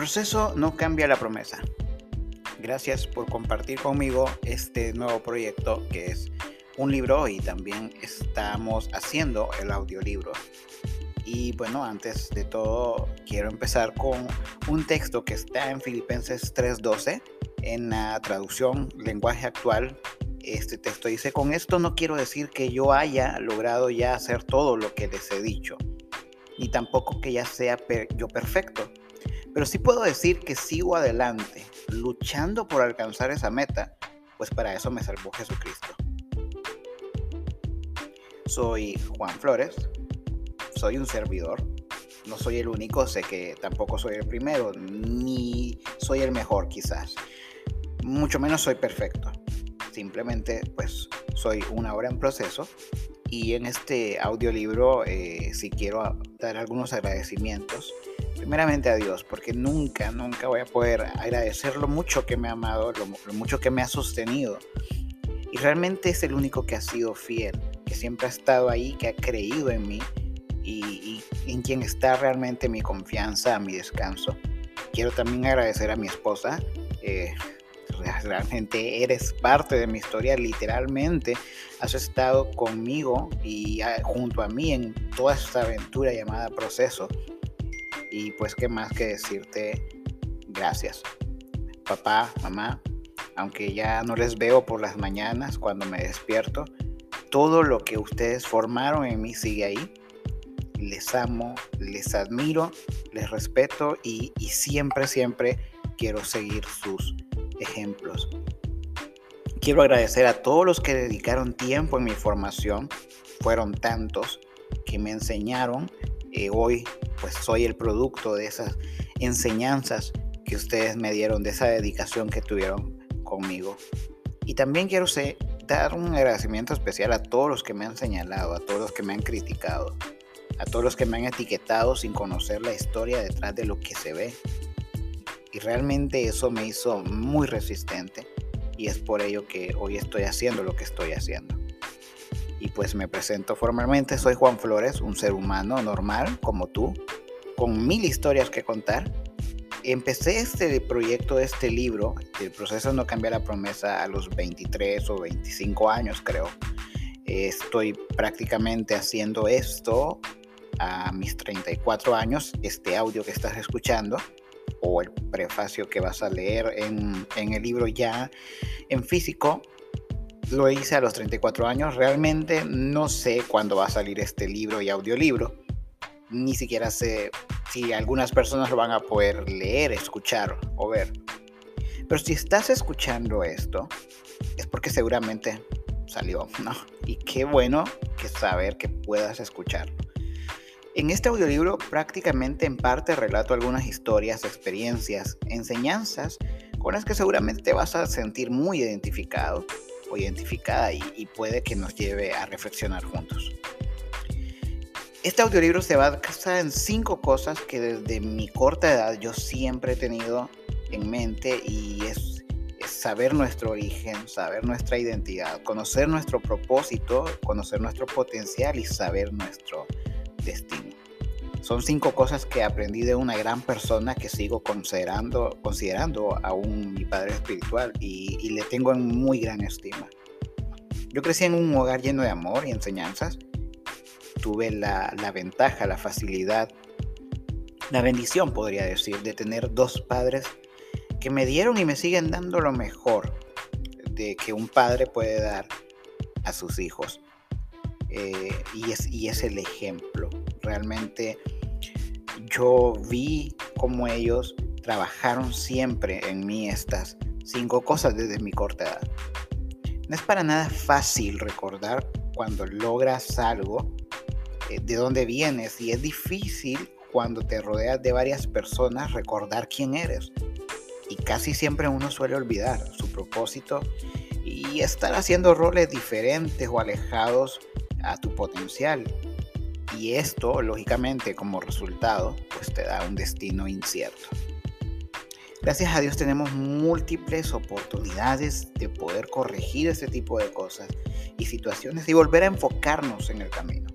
proceso no cambia la promesa. Gracias por compartir conmigo este nuevo proyecto que es un libro y también estamos haciendo el audiolibro. Y bueno, antes de todo quiero empezar con un texto que está en Filipenses 3:12 en la traducción lenguaje actual. Este texto dice, con esto no quiero decir que yo haya logrado ya hacer todo lo que les he dicho, ni tampoco que ya sea yo perfecto pero sí puedo decir que sigo adelante, luchando por alcanzar esa meta, pues para eso me salvó Jesucristo. Soy Juan Flores, soy un servidor, no soy el único, sé que tampoco soy el primero, ni soy el mejor quizás, mucho menos soy perfecto, simplemente pues soy una obra en proceso y en este audiolibro eh, sí quiero dar algunos agradecimientos primeramente a Dios, porque nunca, nunca voy a poder agradecer lo mucho que me ha amado, lo, mucho que me ha sostenido. Y realmente es el único que ha sido fiel, que siempre ha estado ahí, que ha creído en mí y, en quien está realmente mi confianza, mi descanso. Quiero también agradecer a mi esposa. Eh, realmente eres parte de mi historia, literalmente has estado conmigo y ah, junto a mí en toda esta aventura llamada proceso. Y pues, ¿qué más que decirte? Gracias. Papá, mamá, aunque ya no les veo por las mañanas cuando me despierto, todo lo que ustedes formaron en mí sigue ahí. Les amo, les admiro, les respeto y, y siempre, siempre quiero seguir sus ejemplos. Quiero agradecer a todos los que dedicaron tiempo en mi formación. Fueron tantos que me enseñaron eh, hoy pues soy el producto de esas enseñanzas que ustedes me dieron, de esa dedicación que tuvieron conmigo. Y también quiero dar un agradecimiento especial a todos los que me han señalado, a todos los que me han criticado, a todos los que me han etiquetado sin conocer la historia detrás de lo que se ve. Y realmente eso me hizo muy resistente y es por ello que hoy estoy haciendo lo que estoy haciendo y pues me presento formalmente. Soy Juan Flores, un ser humano normal como tú, con mil historias que contar. Empecé este proyecto, este libro, El proceso no cambia la promesa a los 23 o 25 años creo. Estoy prácticamente haciendo esto a mis 34 años, este audio que estás escuchando o el prefacio que vas a leer en, en el libro ya en físico lo hice a los 34 años. Realmente no sé cuándo va a salir este libro y audiolibro. Ni siquiera sé si algunas personas lo van a poder leer, escuchar o ver. Pero si estás escuchando esto, es porque seguramente salió, ¿no? Y qué bueno que saber que puedas escucharlo. En este audiolibro prácticamente en parte relato algunas historias, experiencias, enseñanzas con las que seguramente te vas a sentir muy identificado identificada y, puede que nos lleve a reflexionar juntos. Este audiolibro se va a basar en cinco cosas que desde mi corta edad yo siempre he tenido en mente y es, es, saber nuestro origen, saber nuestra identidad, conocer nuestro propósito, conocer nuestro potencial y saber nuestro destino. Son cinco cosas que aprendí de una gran persona que sigo considerando, considerando aún mi padre espiritual y, le tengo en muy gran estima. Yo crecí en un hogar lleno de amor y enseñanzas. Tuve la, la ventaja, la facilidad, la bendición, podría decir, de tener dos padres que me dieron y me siguen dando lo mejor de que un padre puede dar a sus hijos. Eh, y, es, y es el ejemplo. Realmente yo vi cómo ellos trabajaron siempre en mí estas cinco cosas desde mi corta edad. No es para nada fácil recordar cuando logras algo, eh, de dónde vienes, y es difícil cuando te rodeas de varias personas recordar quién eres. Y casi siempre uno suele olvidar su propósito y estar haciendo roles diferentes o alejados a tu potencial. Y esto, lógicamente, como resultado, pues te da un destino incierto. Gracias a Dios tenemos múltiples oportunidades de poder corregir este tipo de cosas y situaciones y volver a enfocarnos en el camino.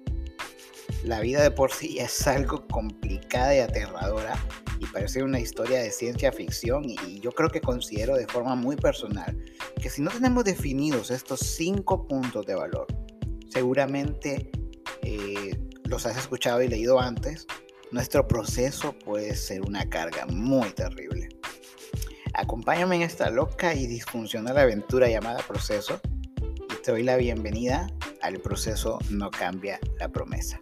La vida de por sí es algo complicada y aterradora y parece una historia de ciencia ficción y yo creo que considero de forma muy personal que si no tenemos definidos estos cinco puntos de valor, seguramente eh, los has escuchado y leído antes, nuestro proceso puede ser una carga muy terrible. Acompáñame en esta loca y disfuncional aventura llamada proceso y te doy la bienvenida al proceso No cambia la promesa.